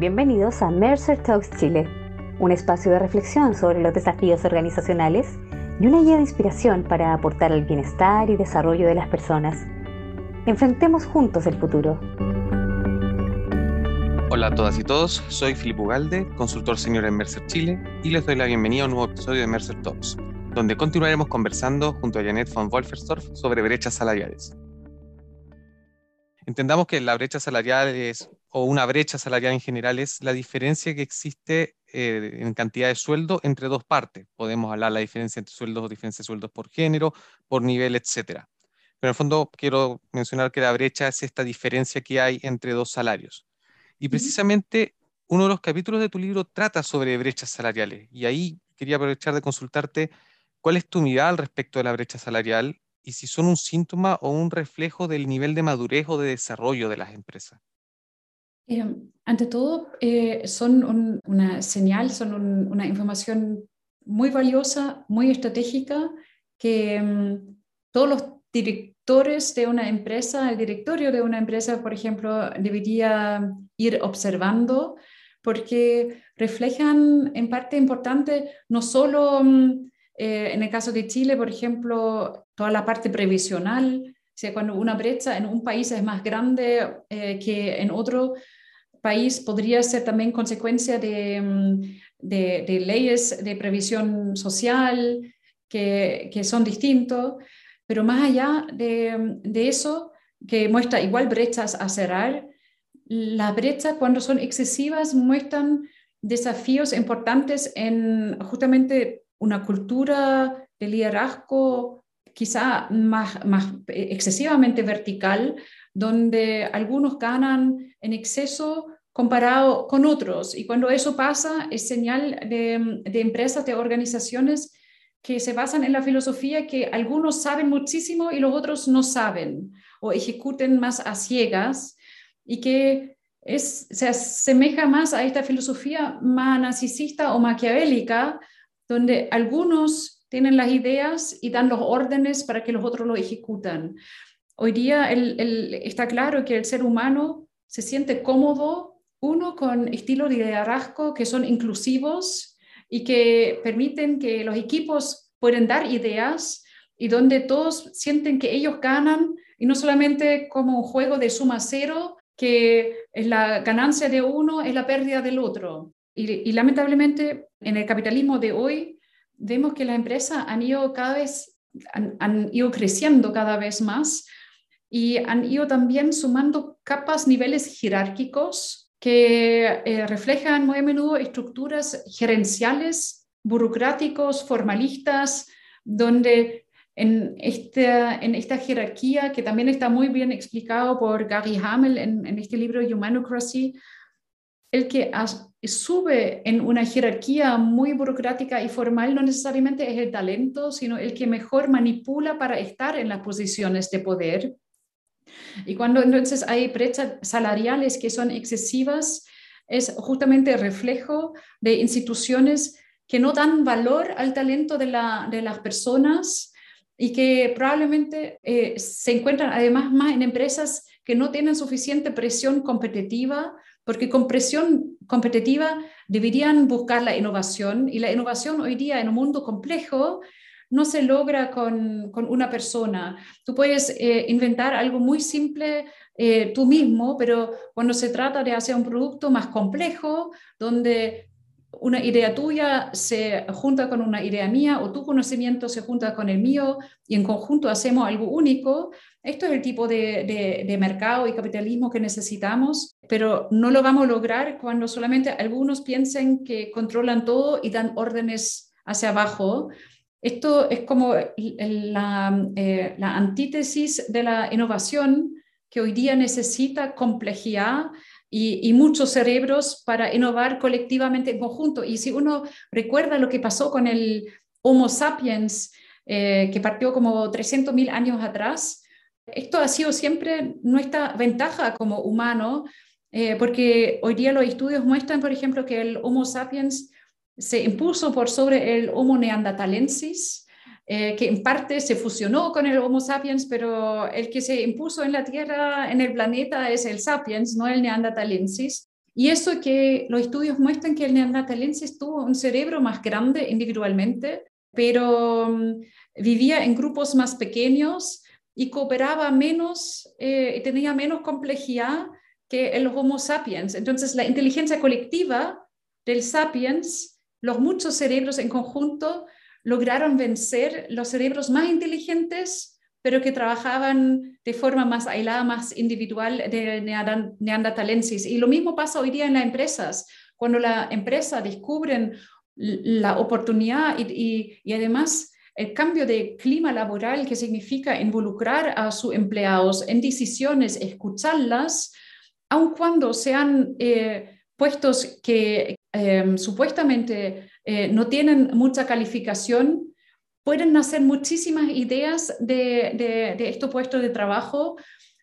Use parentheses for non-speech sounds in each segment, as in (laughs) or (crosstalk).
Bienvenidos a Mercer Talks Chile, un espacio de reflexión sobre los desafíos organizacionales y una guía de inspiración para aportar al bienestar y desarrollo de las personas. Enfrentemos juntos el futuro. Hola a todas y todos, soy Filipe Ugalde, consultor senior en Mercer Chile, y les doy la bienvenida a un nuevo episodio de Mercer Talks, donde continuaremos conversando junto a Janet von Wolferstorff sobre brechas salariales. Entendamos que la brecha salarial es, o una brecha salarial en general es la diferencia que existe eh, en cantidad de sueldo entre dos partes. Podemos hablar de la diferencia entre sueldos o diferencia de sueldos por género, por nivel, etc. Pero en el fondo quiero mencionar que la brecha es esta diferencia que hay entre dos salarios. Y precisamente uno de los capítulos de tu libro trata sobre brechas salariales. Y ahí quería aprovechar de consultarte cuál es tu mirada al respecto de la brecha salarial y si son un síntoma o un reflejo del nivel de madurez o de desarrollo de las empresas. Eh, ante todo, eh, son una señal, son una información muy valiosa, muy estratégica, que mm, todos los directores de una empresa, el directorio de una empresa, por ejemplo, debería ir observando, porque reflejan en parte importante no solo mm, eh, en el caso de Chile, por ejemplo, toda la parte previsional, o sea, cuando una brecha en un país es más grande eh, que en otro país, podría ser también consecuencia de, mm, de, leyes de previsión social que, que, son distintos, pero más allá de, de eso, que muestra igual brechas a cerrar, las brechas cuando son excesivas muestran desafíos importantes en justamente una cultura de liderazgo quizá más, más excesivamente vertical, donde algunos ganan en exceso comparado con otros. Y cuando eso pasa, es señal de, de, empresas, de organizaciones que se basan en la filosofía que algunos saben muchísimo y los otros no saben o ejecuten más a ciegas y que es, se asemeja más a esta filosofía más narcisista o maquiavélica, donde algunos tienen las ideas y dan los órdenes para que los otros lo ejecutan. Hoy día está claro que el ser humano se siente cómodo, uno, con estilos de liderazgo que son inclusivos y que permiten que los equipos pueden dar ideas y donde todos sienten que ellos ganan y no solamente como un juego de suma cero, que es la ganancia de uno es la pérdida del otro. Y, lamentablemente en el capitalismo de hoy vemos que las empresas han ido cada vez, han, ido creciendo cada vez más y han ido también sumando capas, niveles jerárquicos que eh, reflejan muy a menudo estructuras gerenciales, burocráticos, formalistas, donde en esta, en esta jerarquía, que también está muy bien explicado por Gary Hamel en, en este libro Humanocracy, el que sube en una jerarquía muy burocrática y formal no necesariamente es el talento, sino el que mejor manipula para estar en las posiciones de poder. Y cuando entonces hay brechas salariales que son excesivas, es justamente reflejo de instituciones que no dan valor al talento de, la, de las personas y que probablemente eh, se encuentran además más en empresas que no tienen suficiente presión competitiva porque con presión competitiva deberían buscar la innovación y la innovación hoy día en un mundo complejo no se logra con, con una persona. Tú puedes eh, inventar algo muy simple eh, tú mismo, pero cuando se trata de hacer un producto más complejo, donde una idea tuya se junta con una idea mía o tu conocimiento se junta con el mío y en conjunto hacemos algo único. Esto es el tipo de, mercado y capitalismo que necesitamos, pero no lo vamos a lograr cuando solamente algunos piensen que controlan todo y dan órdenes hacia abajo. Esto es como la, eh, la antítesis de la innovación que hoy día necesita complejidad y, muchos cerebros para innovar colectivamente en conjunto. Y si uno recuerda lo que pasó con el Homo sapiens, eh, que partió como 300.000 años atrás, esto ha sido siempre nuestra ventaja como humano, eh, porque hoy día los estudios muestran, por ejemplo, que el Homo sapiens se impuso por sobre el Homo neanderthalensis, eh, que en parte se fusionó con el Homo sapiens, pero el que se impuso en la Tierra, en el planeta, es el sapiens, no el neanderthalensis. Y eso que los estudios muestran que el neandertalense tuvo un cerebro más grande individualmente, pero mm, vivía en grupos más pequeños y cooperaba menos, eh, tenía menos complejidad que el Homo sapiens. Entonces, la inteligencia colectiva del sapiens, los muchos cerebros en conjunto, lograron vencer los cerebros más inteligentes pero que trabajaban de forma más aislada, más individual de neandertalensis. Y lo mismo pasa hoy día en las empresas. Cuando la empresa descubren la oportunidad y, y, además el cambio de clima laboral que significa involucrar a sus empleados en decisiones, escucharlas, aun cuando sean eh, puestos que eh, supuestamente eh, no tienen mucha calificación, pueden nacer muchísimas ideas de, de, estos puestos de trabajo,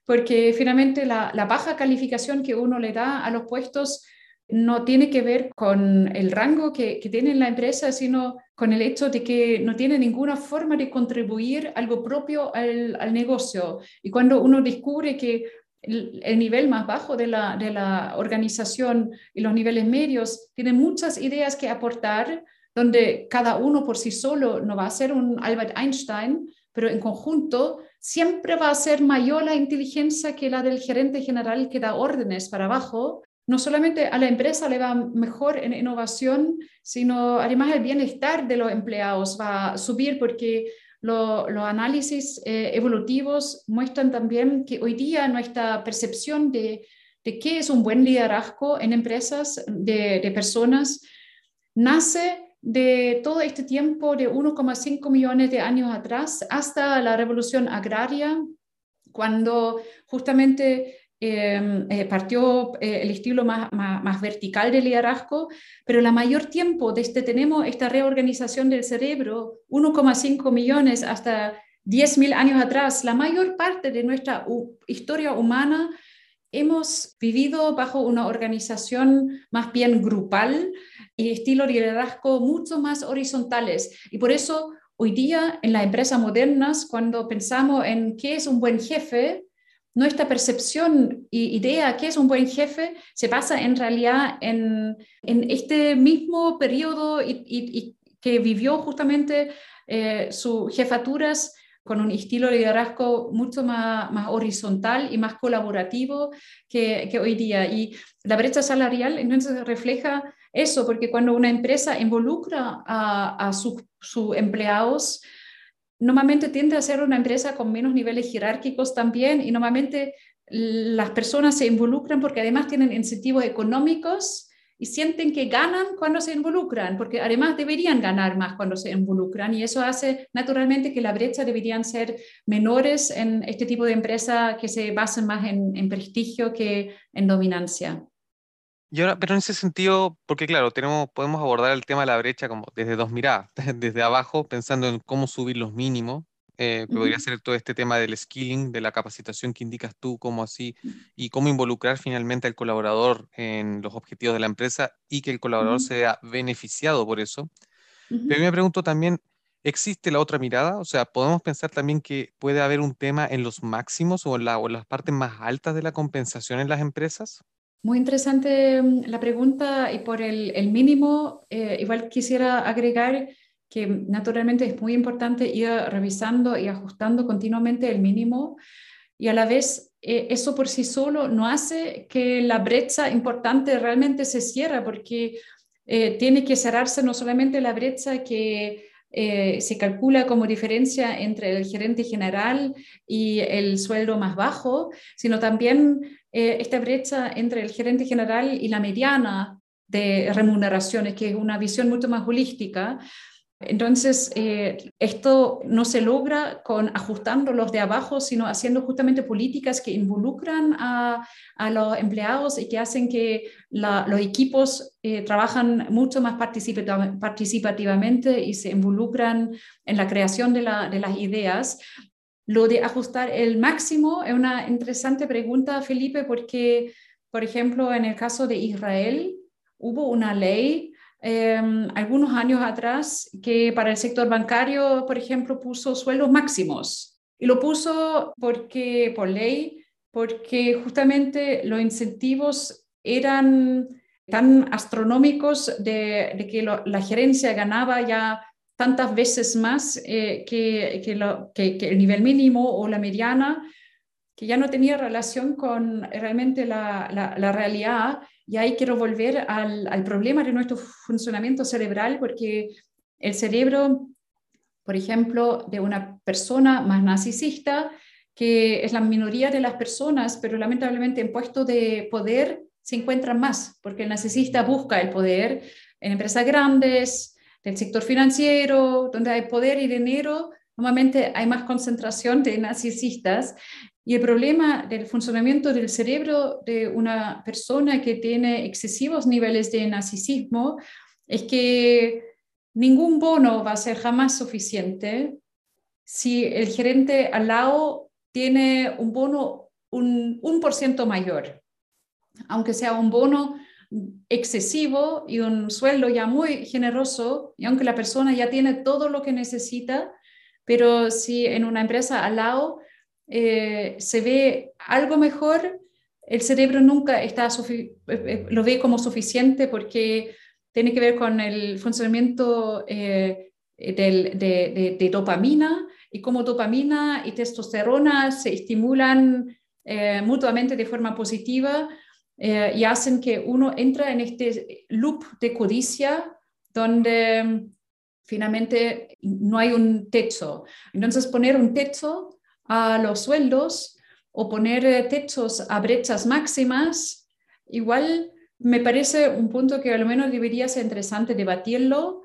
porque finalmente la, baja calificación que uno le da a los puestos no tiene que ver con el rango que, que, tiene la empresa, sino con el hecho de que no tiene ninguna forma de contribuir algo propio al, al negocio. Y cuando uno descubre que el, el, nivel más bajo de la, de la organización y los niveles medios tienen muchas ideas que aportar, donde cada uno por sí solo no va a ser un Albert Einstein, pero en conjunto siempre va a ser mayor la inteligencia que la del gerente general que da órdenes para abajo. No solamente a la empresa le va mejor en innovación, sino además el bienestar de los empleados va a subir porque los análisis eh, evolutivos muestran también que hoy día nuestra percepción de, de qué es un buen liderazgo en empresas de, de personas nace de todo este tiempo de 1,5 millones de años atrás hasta la revolución agraria, cuando justamente eh, partió eh, el estilo más, vertical del liderazgo, pero la mayor tiempo desde tenemos esta reorganización del cerebro, 1,5 millones hasta 10.000 años atrás, la mayor parte de nuestra historia humana hemos vivido bajo una organización más bien grupal, y estilo de liderazgo mucho más horizontales. Y por eso hoy día en las empresas modernas, cuando pensamos en qué es un buen jefe, nuestra percepción y idea qué es un buen jefe se basa en realidad en, en este mismo periodo y, que vivió justamente eh, sus jefaturas con un estilo de liderazgo mucho más, horizontal y más colaborativo que, hoy día. Y la brecha salarial entonces refleja eso, porque cuando una empresa involucra a, a sus empleados, normalmente tiende a ser una empresa con menos niveles jerárquicos también y normalmente las personas se involucran porque además tienen incentivos económicos y sienten que ganan cuando se involucran, porque además deberían ganar más cuando se involucran y eso hace naturalmente que la brecha deberían ser menores en este tipo de empresa que se basan más en prestigio que en dominancia. Y ahora, pero en ese sentido, porque claro, tenemos, podemos abordar el tema de la brecha como desde dos miradas, (laughs) desde abajo, pensando en cómo subir los mínimos, eh, podría ser todo este tema del skilling, de la capacitación que indicas tú, cómo así, y cómo involucrar finalmente al colaborador en los objetivos de la empresa y que el colaborador sea beneficiado por eso. Pero me pregunto también, ¿existe la otra mirada? O sea, ¿podemos pensar también que puede haber un tema en los máximos o en, la, o las partes más altas de la compensación en las empresas? Muy interesante mm, la pregunta y por el, mínimo, eh, igual quisiera agregar que naturalmente es muy importante ir revisando y ajustando continuamente el mínimo y a la vez eh, eso por sí solo no hace que la brecha importante realmente se cierre porque eh, tiene que cerrarse no solamente la brecha que eh, se calcula como diferencia entre el gerente general y el sueldo más bajo, sino también esta brecha entre el gerente general y la mediana de remuneraciones, que es una visión mucho más holística, entonces, eh, esto no se logra con ajustando los de abajo, sino haciendo justamente políticas que involucran a, los empleados y que hacen que los equipos eh, trabajan mucho más participativamente y se involucran en la creación de, de las ideas. Lo de ajustar el máximo es una interesante pregunta, Felipe, porque, por ejemplo, en el caso de Israel, hubo una ley Em, algunos años atrás que para el sector bancario, por ejemplo, puso sueldos máximos. Y lo puso porque, por ley, porque justamente los incentivos eran tan astronómicos de, que la gerencia ganaba ya tantas veces más eh, que, que, el nivel mínimo o la mediana, que ya no tenía relación con realmente la, la, realidad. Y ahí quiero volver al, al, problema de nuestro funcionamiento cerebral, porque el cerebro, por ejemplo, de una persona más narcisista, que es la minoría de las personas, pero lamentablemente en puesto de poder se encuentran más, porque el narcisista busca el poder en empresas grandes, del sector financiero, donde hay poder y dinero, normalmente hay más concentración de narcisistas. Y el problema del funcionamiento del cerebro de una persona que tiene excesivos niveles de narcisismo es que ningún bono va a ser jamás suficiente si el gerente al lado tiene un bono un, un por ciento mayor aunque sea un bono excesivo y un sueldo ya muy generoso, y aunque la persona ya tiene todo lo que necesita, pero si en una empresa al lado eh, se ve algo mejor, el cerebro nunca está eh, eh, lo ve como suficiente porque tiene que ver con el funcionamiento de, de, dopamina y como dopamina y testosterona se estimulan mutuamente de forma positiva, y hacen que uno entra en este loop de codicia donde finalmente no hay un techo. Entonces, poner un techo a los sueldos o poner eh, techos a brechas máximas, igual me parece un punto que al menos debería ser interesante debatirlo,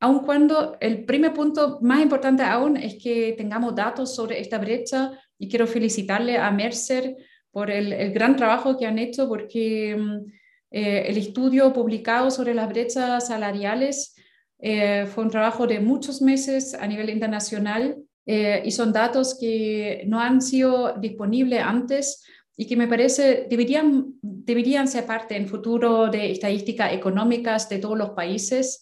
aun cuando el primer punto más importante aún es que tengamos datos sobre esta brecha y quiero felicitarle a Mercer por el, gran trabajo que han hecho, porque mm, eh, el estudio publicado sobre las brechas salariales eh, fue un trabajo de muchos meses a nivel internacional eh, y son datos que no han sido disponibles antes y que me parece deberían, deberían ser parte en futuro de estadísticas económicas de todos los países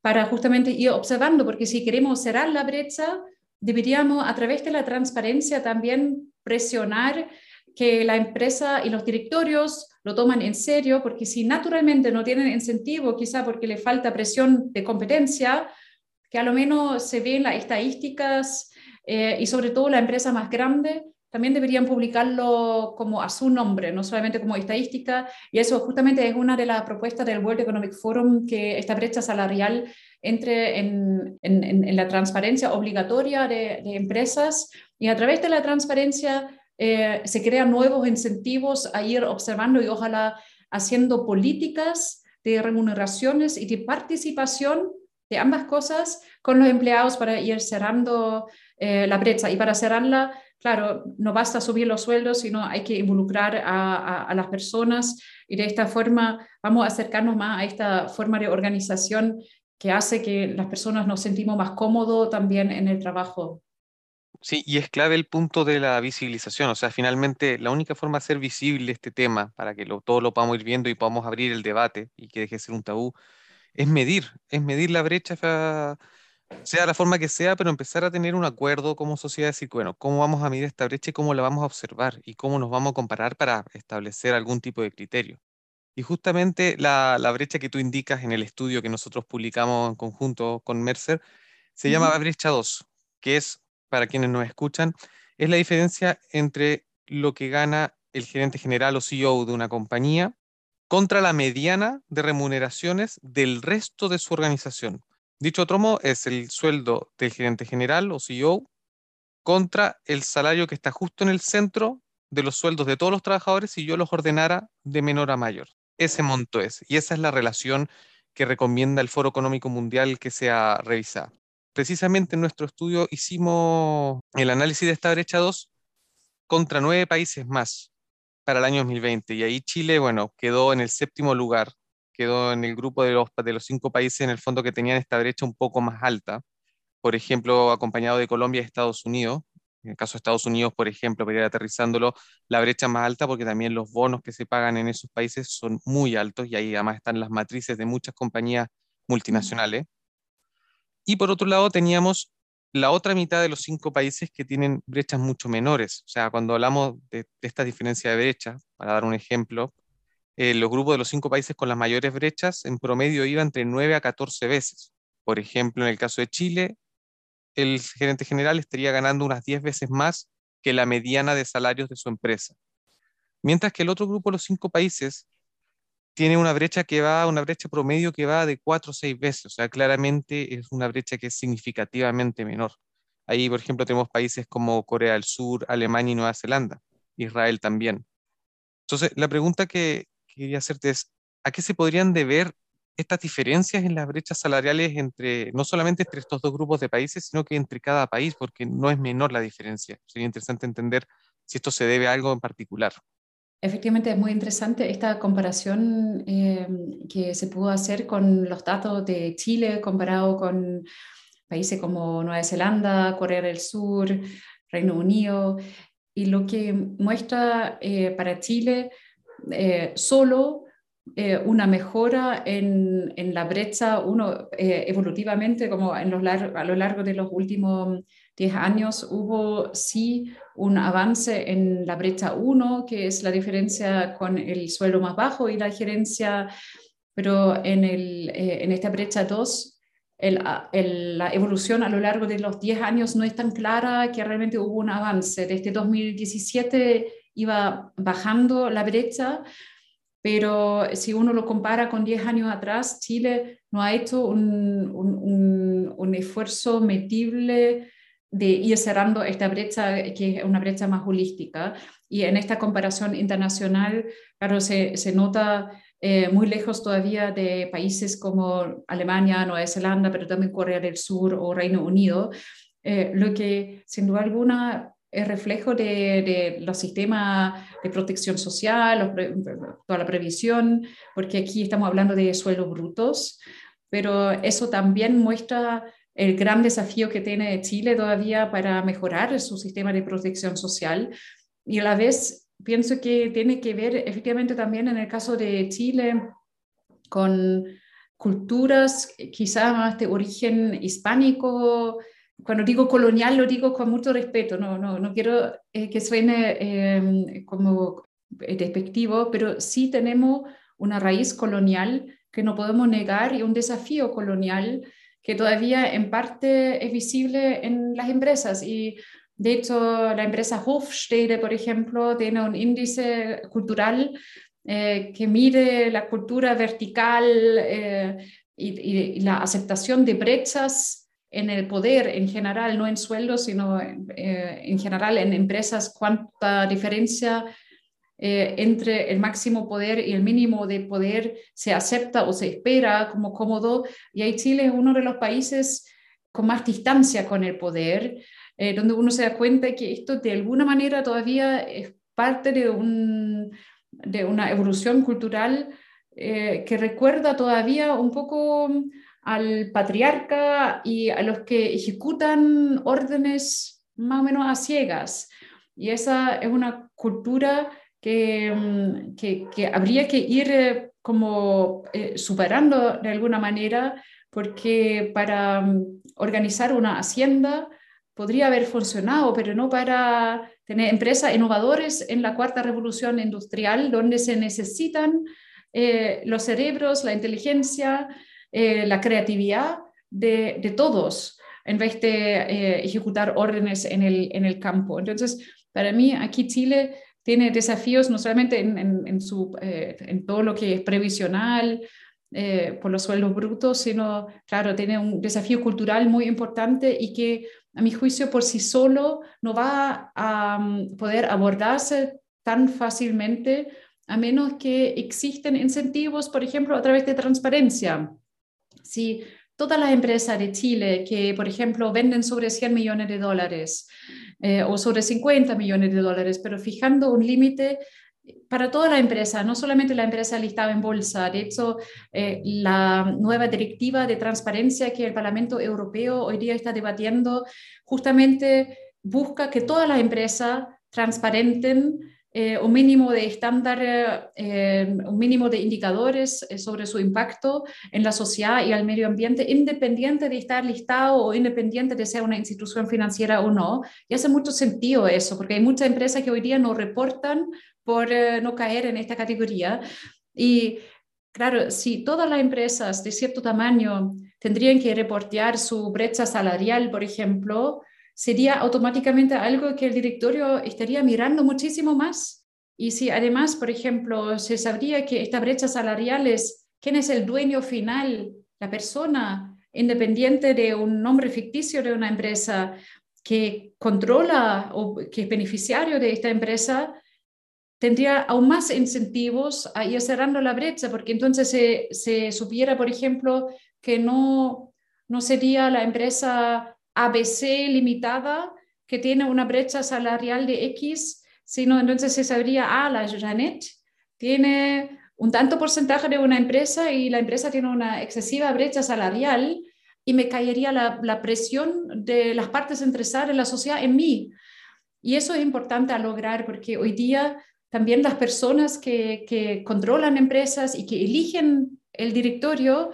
para justamente ir observando, porque si queremos cerrar la brecha, deberíamos a través de la transparencia también presionar que la empresa y los directorios lo toman en serio, porque si naturalmente no tienen incentivo, quizá porque le falta presión de competencia, que a lo menos se ve en las estadísticas eh, y sobre todo la empresa más grande, también deberían publicarlo como a su nombre, no solamente como estadística. Y eso justamente es una de las propuestas del World Economic Forum, que esta brecha salarial entre en, en, la transparencia obligatoria de empresas y a través de la transparencia eh, se crean nuevos incentivos a ir observando y ojalá haciendo políticas de remuneraciones y de participación de ambas cosas con los empleados para ir cerrando eh, la brecha. Y para cerrarla, claro, no basta subir los sueldos, sino hay que involucrar a, a, las personas y de esta forma vamos a acercarnos más a esta forma de organización que hace que las personas nos sentimos más cómodos también en el trabajo. Sí, y es clave el punto de la visibilización. O sea, finalmente la única forma de hacer visible este tema para que lo, todos lo podamos ir viendo y podamos abrir el debate y que deje de ser un tabú, es medir, es medir la brecha, sea la forma que sea, pero empezar a tener un acuerdo como sociedad, decir, bueno, ¿cómo vamos a medir esta brecha y cómo la vamos a observar y cómo nos vamos a comparar para establecer algún tipo de criterio? Y justamente la, la brecha que tú indicas en el estudio que nosotros publicamos en conjunto con Mercer se llama brecha 2, que es para quienes nos escuchan, es la diferencia entre lo que gana el gerente general o CEO de una compañía contra la mediana de remuneraciones del resto de su organización. Dicho otro modo, es el sueldo del gerente general o CEO contra el salario que está justo en el centro de los sueldos de todos los trabajadores si yo los ordenara de menor a mayor. Ese monto es. Y esa es la relación que recomienda el Foro Económico Mundial que sea revisada precisamente en nuestro estudio hicimos el análisis de esta brecha 2 contra nueve países más para el año 2020. Y ahí Chile, bueno, quedó en el séptimo lugar, quedó en el grupo de los, de los cinco países en el fondo que tenían esta brecha un poco más alta. Por ejemplo, acompañado de Colombia y Estados Unidos. En el caso de Estados Unidos, por ejemplo, para ir aterrizándolo, la brecha más alta porque también los bonos que se pagan en esos países son muy altos y ahí además están las matrices de muchas compañías multinacionales. Y por otro lado teníamos la otra mitad de los cinco países que tienen brechas mucho menores. O sea, cuando hablamos de, esta diferencia de brecha, para dar un ejemplo, eh, los grupos de los cinco países con las mayores brechas en promedio iban entre 9 a 14 veces. Por ejemplo, en el caso de Chile, el gerente general estaría ganando unas 10 veces más que la mediana de salarios de su empresa. Mientras que el otro grupo, los cinco países, tiene una brecha que va, una brecha promedio que va de 4 o 6 veces. O sea, claramente es una brecha que es significativamente menor. Ahí, por ejemplo, tenemos países como Corea del Sur, Alemania y Nueva Zelanda, Israel también. Entonces, la pregunta que quería hacerte es, ¿a qué se podrían deber estas diferencias en las brechas salariales entre, no solamente entre estos dos grupos de países, sino que entre cada país, porque no es menor la diferencia. Sería interesante entender si esto se debe a algo en particular. Efectivamente, es muy interesante esta comparación eh, que se pudo hacer con los datos de Chile comparado con países como Nueva Zelanda, Corea del Sur, Reino Unido, y lo que muestra eh, para Chile eh, solo eh, una mejora en, en, la brecha, uno eh, evolutivamente, como en los a lo largo de los últimos 10 años, hubo sí un avance en la brecha 1, que es la diferencia con el suelo más bajo y la gerencia, pero en, el, eh, en esta brecha 2, el, la evolución a lo largo de los 10 años no es tan clara que realmente hubo un avance. Desde 2017 iba bajando la brecha, pero si uno lo compara con 10 años atrás, Chile no ha hecho un, un, un, esfuerzo medible de ir cerrando esta brecha, que es una brecha más holística. Y en esta comparación internacional, claro, se, se nota eh, muy lejos todavía de países como Alemania, Nueva Zelanda, pero también Corea del Sur o Reino Unido, eh, lo que sin duda alguna es reflejo de, los sistemas de protección social, toda la previsión, porque aquí estamos hablando de suelos brutos, pero eso también muestra el gran desafío que tiene Chile todavía para mejorar su sistema de protección social. Y a la vez pienso que tiene que ver efectivamente también en el caso de Chile con culturas quizá más de origen hispánico, cuando digo colonial lo digo con mucho respeto, no, no, no quiero eh, que suene eh, como despectivo, pero sí tenemos una raíz colonial que no podemos negar y un desafío colonial que todavía en parte es visible en las empresas. Y de hecho, la empresa Hofstede, por ejemplo, tiene un índice cultural eh, que mide la cultura vertical y, y, la aceptación de brechas en el poder en general, no en sueldos, sino eh, en general en empresas, cuánta diferencia eh, entre el máximo poder y el mínimo de poder se acepta o se espera como cómodo. Y ahí Chile es uno de los países con más distancia con el poder, eh, donde uno se da cuenta que esto de alguna manera todavía es parte de, un, de una evolución cultural que recuerda todavía un poco al patriarca y a los que ejecutan órdenes más o menos a ciegas. Y esa es una cultura que, mm, que, habría que ir eh, como eh, superando de alguna manera, porque para mm, organizar una hacienda podría haber funcionado, pero no para tener empresas innovadoras en la cuarta revolución industrial, donde se necesitan eh, los cerebros, la inteligencia, eh, la creatividad de, de, todos en vez de eh, ejecutar órdenes en el, en el campo. Entonces, para mí, aquí Chile tiene desafíos no solamente en, en, su, eh, en todo lo que es previsional, por los sueldos brutos, sino, claro, tiene un desafío cultural muy importante y que, a mi juicio, por sí solo no va a um, poder abordarse tan fácilmente a menos que existen incentivos, por ejemplo, a través de transparencia. Si todas las empresas de Chile que, por ejemplo, venden sobre 100 millones de dólares eh, o sobre 50 millones de dólares, pero fijando un límite para toda la empresa, no solamente la empresa listada en bolsa. De hecho, eh, la nueva directiva de transparencia que el Parlamento Europeo hoy día está debatiendo justamente busca que todas las empresas transparenten eh, un mínimo de estándar, eh, un mínimo de indicadores eh, sobre su impacto en la sociedad y al medio ambiente, independiente de estar listado o independiente de ser una institución financiera o no. Y hace mucho sentido eso, porque hay muchas empresas que hoy día no reportan por no caer en esta categoría. Y claro, si todas las empresas de cierto tamaño tendrían que reportear su brecha salarial, por ejemplo, sería automáticamente algo que el directorio estaría mirando muchísimo más. Y si además, por ejemplo, se sabría que esta brecha salarial es quién es el dueño final, la persona independiente de un nombre ficticio de una empresa que controla o que es beneficiario de esta empresa, tendría aún más incentivos a ir cerrando la brecha, porque entonces se, se supiera, por ejemplo, que no, no sería la empresa ABC limitada que tiene una brecha salarial de X, sino entonces se sabría, ah, la Janet tiene un tanto porcentaje de una empresa y la empresa tiene una excesiva brecha salarial y me caería la, la presión de las partes interesadas en la sociedad en mí. Y eso es importante a lograr porque hoy día también las personas que, que controlan empresas y que eligen el directorio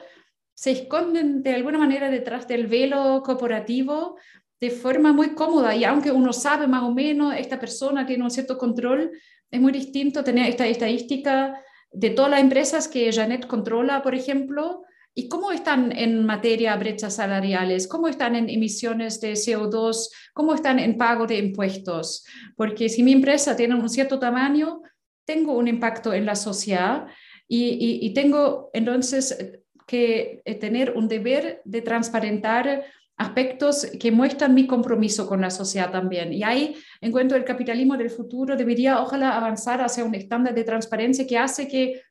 se esconden de alguna manera detrás del velo corporativo de forma muy cómoda. Y aunque uno sabe más o menos, esta persona tiene un cierto control, es muy distinto tener esta estadística de todas las empresas que Janet controla, por ejemplo, y cómo están en materia de brechas salariales, cómo están en emisiones de CO2, cómo están en pago de impuestos. Porque si mi empresa tiene un cierto tamaño, tengo un impacto en la sociedad y, y tengo entonces que eh, tener un deber de transparentar aspectos que muestran mi compromiso con la sociedad también. Y ahí encuentro el capitalismo del futuro debería, ojalá, avanzar hacia un estándar de transparencia que hace que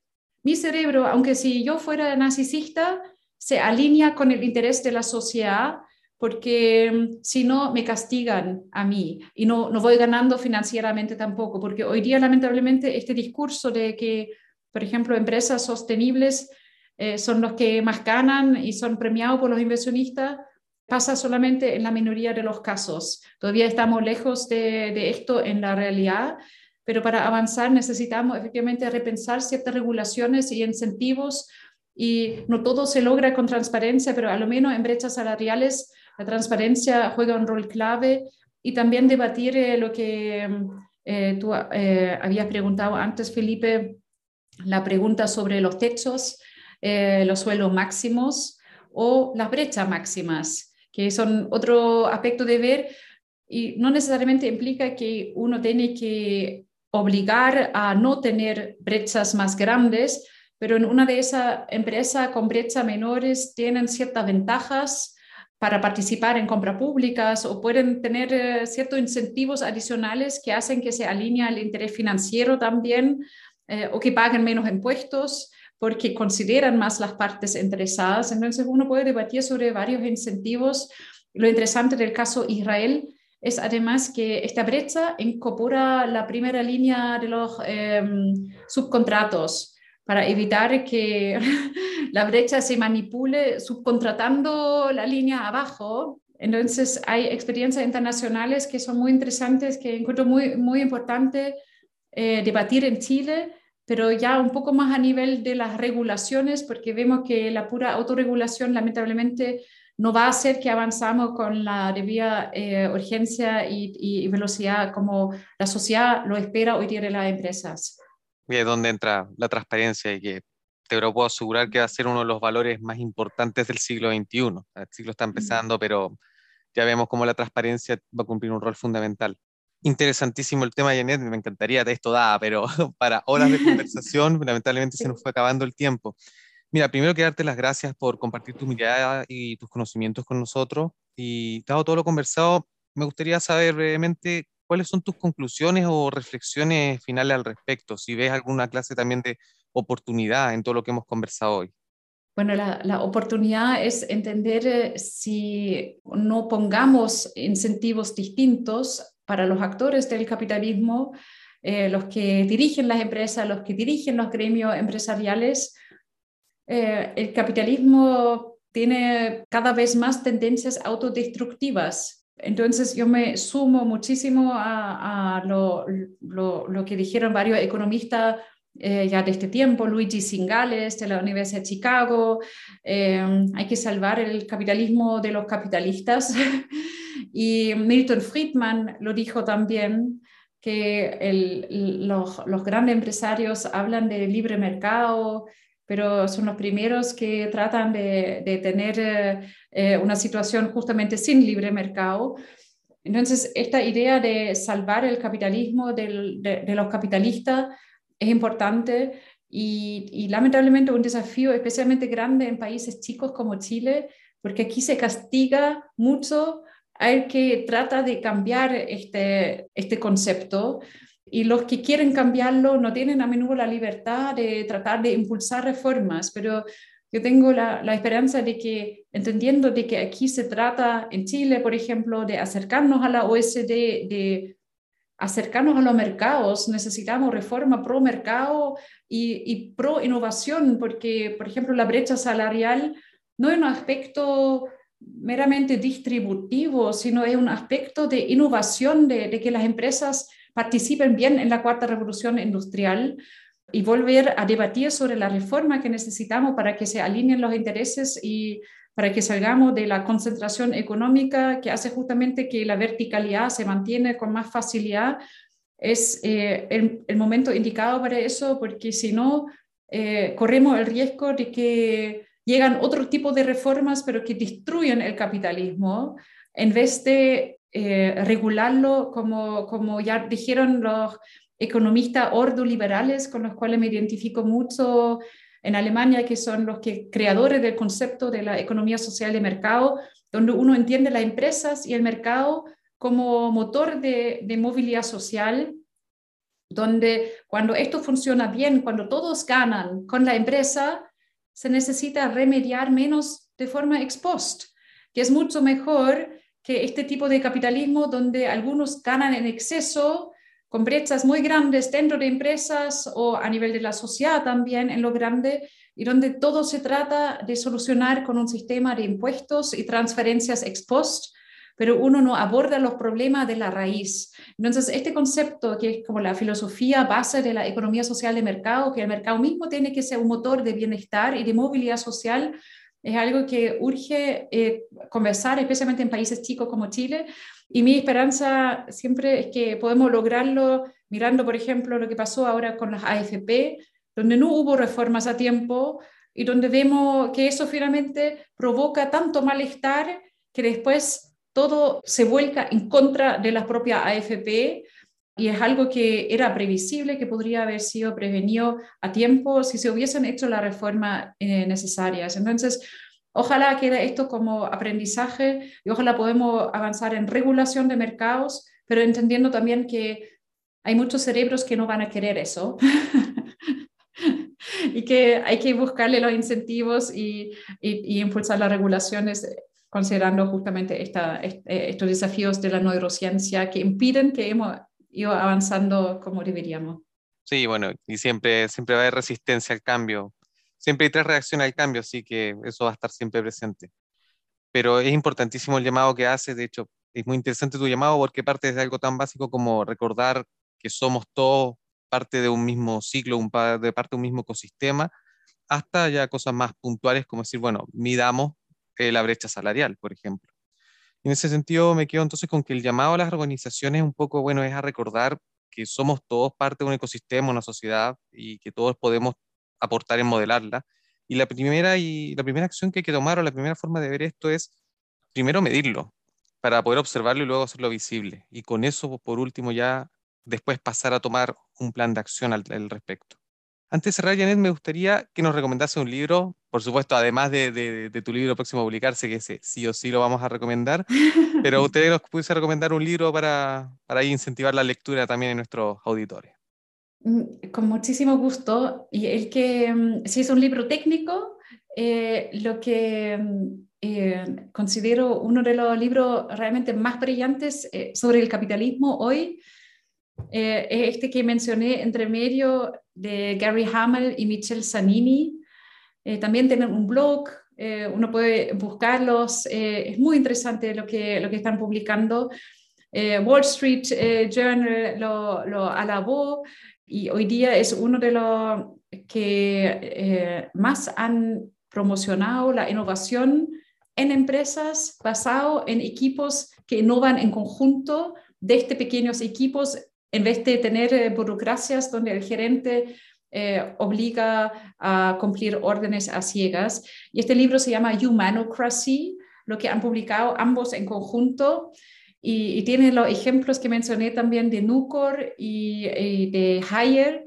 mi cerebro, aunque si yo fuera narcisista, se alinea con el interés de la sociedad, porque mm, si no, me castigan a mí y no, no voy ganando financieramente tampoco, porque hoy día, lamentablemente, este discurso de que, por ejemplo, empresas sostenibles eh, son los que más ganan y son premiados por los inversionistas, pasa solamente en la minoría de los casos. Todavía estamos lejos de, de esto en la realidad, pero para avanzar necesitamos efectivamente repensar ciertas regulaciones y incentivos y no todo se logra con transparencia, pero a lo menos en brechas salariales la transparencia juega un rol clave y también debatir eh, lo que eh, tú habías preguntado antes, Felipe, la pregunta sobre los techos. Eh, los suelos máximos o las brechas máximas, que son otro aspecto de ver y no necesariamente implica que uno tiene que obligar a no tener brechas más grandes, pero en una de esas empresas con brechas menores tienen ciertas ventajas para participar en compras públicas o pueden tener eh, ciertos incentivos adicionales que hacen que se alinee el interés financiero también eh, o que paguen menos impuestos porque consideran más las partes interesadas. Entonces uno puede debatir sobre varios incentivos. Lo interesante del caso Israel es además que esta brecha incorpora la primera línea de los em, subcontratos para evitar que (laughs) la brecha se manipule subcontratando la línea abajo. Entonces hay experiencias internacionales que son muy interesantes, que encuentro muy, muy importante eh, debatir en Chile pero ya un poco más a nivel de las regulaciones, porque vemos que la pura autorregulación lamentablemente no va a hacer que avanzamos con la debida eh, urgencia y, velocidad como la sociedad lo espera hoy día de las empresas. Y es donde entra la transparencia y que te lo puedo asegurar que va a ser uno de los valores más importantes del siglo XXI. El siglo está empezando, pero ya vemos cómo la transparencia va a cumplir un rol fundamental. Interesantísimo el tema, Janet, me encantaría, esto da, pero (laughs) para horas de (laughs) conversación, lamentablemente se nos fue acabando el tiempo. Mira, primero que darte las gracias por compartir tu mirada y tus conocimientos con nosotros. Y dado todo lo conversado, me gustaría saber brevemente cuáles son tus conclusiones o reflexiones finales al respecto, si ves alguna clase también de oportunidad en todo lo que hemos conversado hoy. Bueno, la, la, oportunidad es entender eh, si no pongamos incentivos distintos para los actores del capitalismo, eh, los que dirigen las empresas, los que dirigen los gremios empresariales, eh, el capitalismo tiene cada vez más tendencias autodestructivas. Entonces yo me sumo muchísimo a, lo, lo, que dijeron varios economistas eh, ya de este tiempo, Luigi Singales de la Universidad de Chicago, hay que salvar el capitalismo de los capitalistas. (laughs) Y Milton Friedman lo dijo también, que los, los, grandes empresarios hablan de libre mercado, pero son los primeros que tratan de, de tener eh, eh, una situación justamente sin libre mercado. Entonces, esta idea de salvar el capitalismo de, de, los capitalistas es importante y, y, lamentablemente un desafío especialmente grande en países chicos como Chile, porque aquí se castiga mucho al que trata de cambiar este, este concepto y los que quieren cambiarlo no tienen a menudo la libertad de tratar de impulsar reformas, pero yo tengo la, la, esperanza de que, entendiendo de que aquí se trata en Chile, por ejemplo, de acercarnos a la OSD, de acercarnos a los mercados, necesitamos reforma pro mercado y, y pro innovación, porque, por ejemplo, la brecha salarial no es un aspecto meramente distributivo, sino es un aspecto de innovación, de, que las empresas participen bien en la cuarta revolución industrial. Y volver a debatir sobre la reforma que necesitamos para que se alineen los intereses y para que salgamos de la concentración económica que hace justamente que la verticalidad se mantiene con más facilidad, es eh, el, momento indicado para eso, porque si no, eh, corremos el riesgo de que llegan otro tipo de reformas, pero que destruyen el capitalismo, en vez de eh, regularlo, como, como ya dijeron los economistas ordoliberales con los cuales me identifico mucho en Alemania, que son los que, creadores del concepto de la economía social de mercado, donde uno entiende las empresas y el mercado como motor de, de movilidad social, donde cuando esto funciona bien, cuando todos ganan con la empresa, se necesita remediar menos de forma ex post, que es mucho mejor que este tipo de capitalismo donde algunos ganan en exceso con brechas muy grandes dentro de empresas o a nivel de la sociedad también en lo grande y donde todo se trata de solucionar con un sistema de impuestos y transferencias ex post, pero uno no aborda los problemas de la raíz. Entonces, este concepto que es como la filosofía base de la economía social de mercado, que el mercado mismo tiene que ser un motor de bienestar y de movilidad social, es algo que urge eh, conversar, especialmente en países chicos como Chile. Y mi esperanza siempre es que podemos lograrlo mirando, por ejemplo, lo que pasó ahora con las AFP, donde no hubo reformas a tiempo y donde vemos que eso finalmente provoca tanto malestar que después todo se vuelca en contra de las propias AFP y es algo que era previsible, que podría haber sido prevenido a tiempo si se hubiesen hecho las reformas eh, necesarias. Entonces, ojalá quede esto como aprendizaje y ojalá podemos avanzar en regulación de mercados, pero entendiendo también que hay muchos cerebros que no van a querer eso. (laughs) y que hay que buscarle los incentivos y, y, impulsar las regulaciones considerando justamente esta, estos desafíos de la neurociencia que impiden que hemos ido avanzando como deberíamos. Sí, bueno, y siempre, siempre va a haber resistencia al cambio. Siempre hay tres reacciones al cambio, así que eso va a estar siempre presente. Pero es importantísimo el llamado que haces, de hecho, es muy interesante tu llamado porque parte de algo tan básico como recordar que somos todos parte de un mismo ciclo, un, de parte de un mismo ecosistema, hasta ya cosas más puntuales como decir, bueno, midamos eh, la brecha salarial, por ejemplo. En ese sentido, me quedo entonces con que el llamado a las organizaciones un poco, bueno, es a recordar que somos todos parte de un ecosistema, una sociedad, y que todos podemos aportar en modelarla. Y la primera, y la primera acción que hay que tomar, o la primera forma de ver esto es, primero, medirlo, para poder observarlo y luego hacerlo visible. Y con eso, por último, ya después pasar a tomar un plan de acción al, al respecto. Antes de cerrar, Janet, me gustaría que nos recomendase un libro, por supuesto, además de, tu libro próximo a publicarse, que sí o sí lo vamos a recomendar, pero (laughs) usted nos pudiese recomendar un libro para, para incentivar la lectura también en nuestros auditores. Mm, con muchísimo gusto. Y el que, mm, si es un libro técnico, eh, lo que mm, eh, considero uno de los libros realmente más brillantes eh, sobre el capitalismo hoy es este que mencioné entre medio de Gary Hamel y Michel Zanini. Eh, también tienen un blog, eh, uno puede buscarlos, eh, es muy interesante lo que, lo que están publicando. Wall Street Journal lo, lo, alabó y hoy día es uno de los que más han promocionado la innovación en empresas basado en equipos que innovan en conjunto, desde pequeños equipos en vez de tener burocracias donde el gerente obliga a cumplir órdenes a ciegas. Y este libro se llama Humanocracy, lo que han publicado ambos en conjunto. Y, tiene los ejemplos que mencioné también de Nucor y, y de Haier,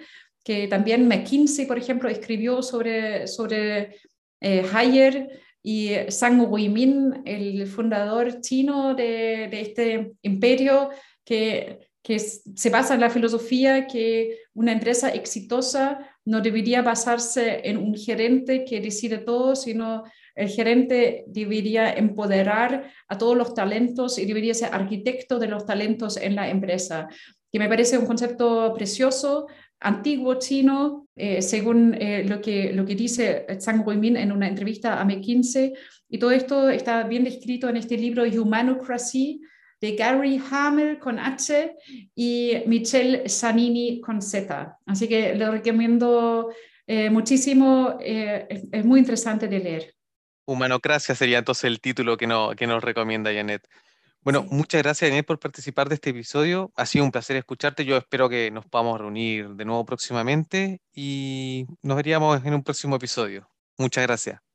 que también McKinsey, por ejemplo, escribió sobre, sobre eh, Haier y Zhang Weimin, el fundador chino de este imperio, que, que se basa en la filosofía que una empresa exitosa no debería basarse en un gerente que decide todo, sino el gerente debería empoderar a todos los talentos y debería ser arquitecto de los talentos en la empresa, que me parece un concepto precioso antiguo chino, eh, según eh, lo, que, lo que dice Zhang Guimin en una entrevista a McKinsey. Y todo esto está bien descrito en este libro Humanocracy de Gary Hamel con H y Michelle Sanini con Z. Así que lo recomiendo eh, muchísimo, es, muy interesante de leer. Humanocracia sería entonces el título que, no, que nos recomienda Janet. Bueno, muchas gracias, Inés, por participar de este episodio. Ha sido un placer escucharte. Yo espero que nos podamos reunir de nuevo próximamente y nos veríamos en un próximo episodio. Muchas gracias.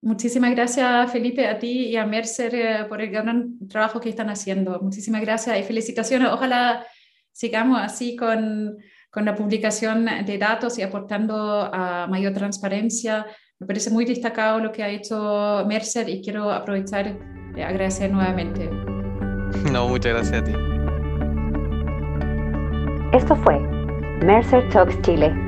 Muchísimas gracias, Felipe, a ti y a Mercer eh, por el gran trabajo que están haciendo. Muchísimas gracias y felicitaciones. Ojalá sigamos así con, con la publicación de datos y aportando a mayor transparencia. Me parece muy destacado lo que ha hecho Mercer y quiero aprovechar de agradecer nuevamente. No, muchas gracias a ti. Esto fue Mercer Talks Chile